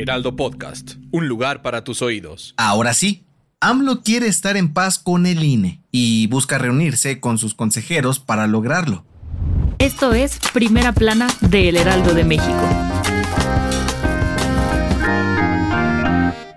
Heraldo Podcast, un lugar para tus oídos. Ahora sí, AMLO quiere estar en paz con el INE y busca reunirse con sus consejeros para lograrlo. Esto es Primera Plana de El Heraldo de México.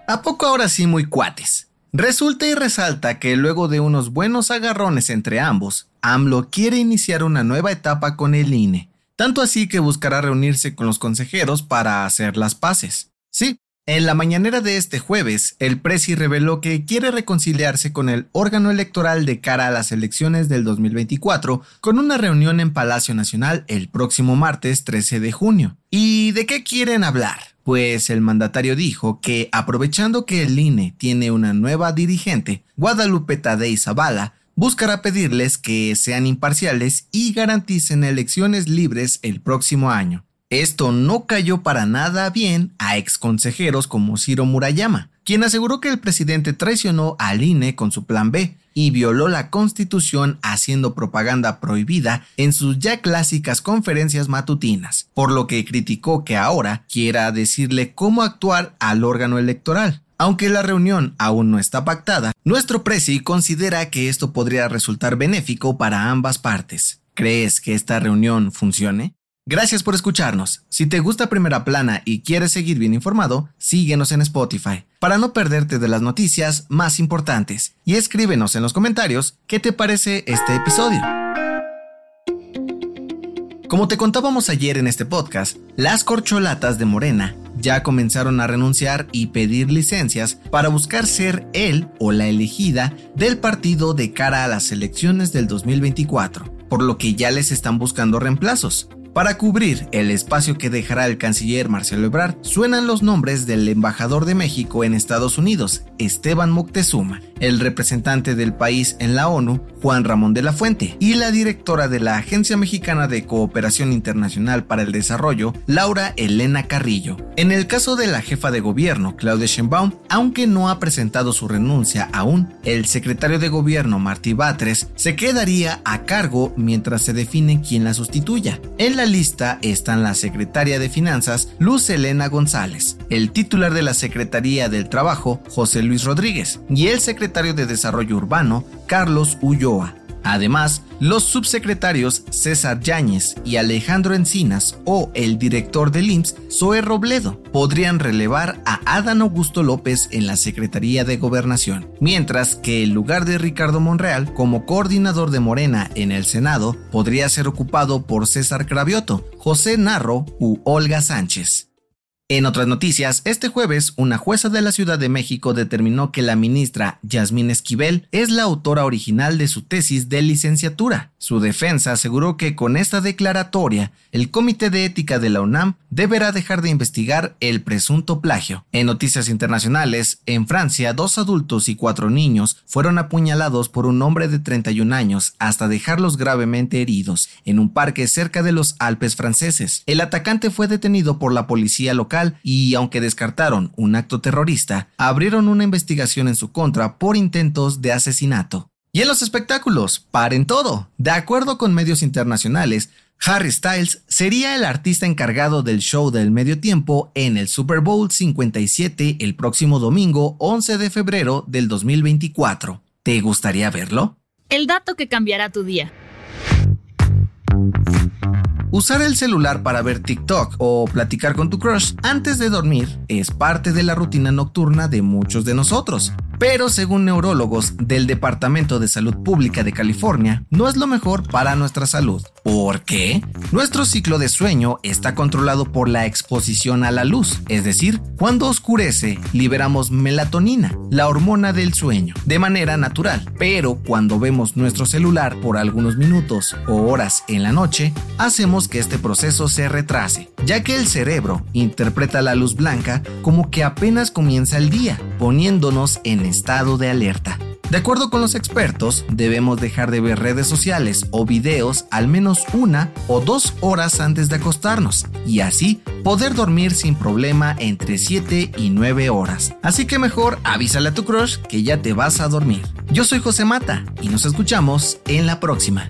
¿A poco ahora sí muy cuates? Resulta y resalta que luego de unos buenos agarrones entre ambos, AMLO quiere iniciar una nueva etapa con el INE, tanto así que buscará reunirse con los consejeros para hacer las paces. Sí, en la mañanera de este jueves, el Presi reveló que quiere reconciliarse con el órgano electoral de cara a las elecciones del 2024 con una reunión en Palacio Nacional el próximo martes 13 de junio. ¿Y de qué quieren hablar? Pues el mandatario dijo que aprovechando que el INE tiene una nueva dirigente, Guadalupe Tadei Zavala, buscará pedirles que sean imparciales y garanticen elecciones libres el próximo año. Esto no cayó para nada bien a ex consejeros como Ciro Murayama, quien aseguró que el presidente traicionó al INE con su plan B y violó la constitución haciendo propaganda prohibida en sus ya clásicas conferencias matutinas, por lo que criticó que ahora quiera decirle cómo actuar al órgano electoral. Aunque la reunión aún no está pactada, nuestro presi considera que esto podría resultar benéfico para ambas partes. ¿Crees que esta reunión funcione? Gracias por escucharnos. Si te gusta Primera Plana y quieres seguir bien informado, síguenos en Spotify para no perderte de las noticias más importantes y escríbenos en los comentarios qué te parece este episodio. Como te contábamos ayer en este podcast, las corcholatas de Morena ya comenzaron a renunciar y pedir licencias para buscar ser él o la elegida del partido de cara a las elecciones del 2024, por lo que ya les están buscando reemplazos. Para cubrir el espacio que dejará el canciller Marcelo Ebrard, suenan los nombres del embajador de México en Estados Unidos, Esteban Moctezuma, el representante del país en la ONU, Juan Ramón de la Fuente, y la directora de la Agencia Mexicana de Cooperación Internacional para el Desarrollo, Laura Elena Carrillo. En el caso de la jefa de gobierno, Claudia Sheinbaum, aunque no ha presentado su renuncia aún, el secretario de gobierno, Martí Batres, se quedaría a cargo mientras se define quién la sustituya. En la lista están la secretaria de Finanzas, Luz Elena González, el titular de la Secretaría del Trabajo, José Luis Rodríguez, y el secretario de Desarrollo Urbano, Carlos Ulloa. Además, los subsecretarios César Yáñez y Alejandro Encinas o el director del IMSS, Zoe Robledo, podrían relevar a Adán Augusto López en la Secretaría de Gobernación, mientras que el lugar de Ricardo Monreal como coordinador de Morena en el Senado podría ser ocupado por César Cravioto, José Narro u Olga Sánchez. En otras noticias, este jueves, una jueza de la Ciudad de México determinó que la ministra Yasmín Esquivel es la autora original de su tesis de licenciatura. Su defensa aseguró que con esta declaratoria, el Comité de Ética de la UNAM deberá dejar de investigar el presunto plagio. En noticias internacionales, en Francia, dos adultos y cuatro niños fueron apuñalados por un hombre de 31 años hasta dejarlos gravemente heridos en un parque cerca de los Alpes franceses. El atacante fue detenido por la policía local y, aunque descartaron un acto terrorista, abrieron una investigación en su contra por intentos de asesinato. Y en los espectáculos, paren todo. De acuerdo con medios internacionales, Harry Styles sería el artista encargado del show del medio tiempo en el Super Bowl 57 el próximo domingo 11 de febrero del 2024. ¿Te gustaría verlo? El dato que cambiará tu día. Usar el celular para ver TikTok o platicar con tu crush antes de dormir es parte de la rutina nocturna de muchos de nosotros. Pero según neurólogos del Departamento de Salud Pública de California, no es lo mejor para nuestra salud. ¿Por qué? Nuestro ciclo de sueño está controlado por la exposición a la luz, es decir, cuando oscurece liberamos melatonina, la hormona del sueño, de manera natural. Pero cuando vemos nuestro celular por algunos minutos o horas en la noche, hacemos que este proceso se retrase, ya que el cerebro interpreta la luz blanca como que apenas comienza el día, poniéndonos en estado de alerta. De acuerdo con los expertos, debemos dejar de ver redes sociales o videos al menos una o dos horas antes de acostarnos y así poder dormir sin problema entre 7 y 9 horas. Así que mejor avísale a tu crush que ya te vas a dormir. Yo soy José Mata y nos escuchamos en la próxima.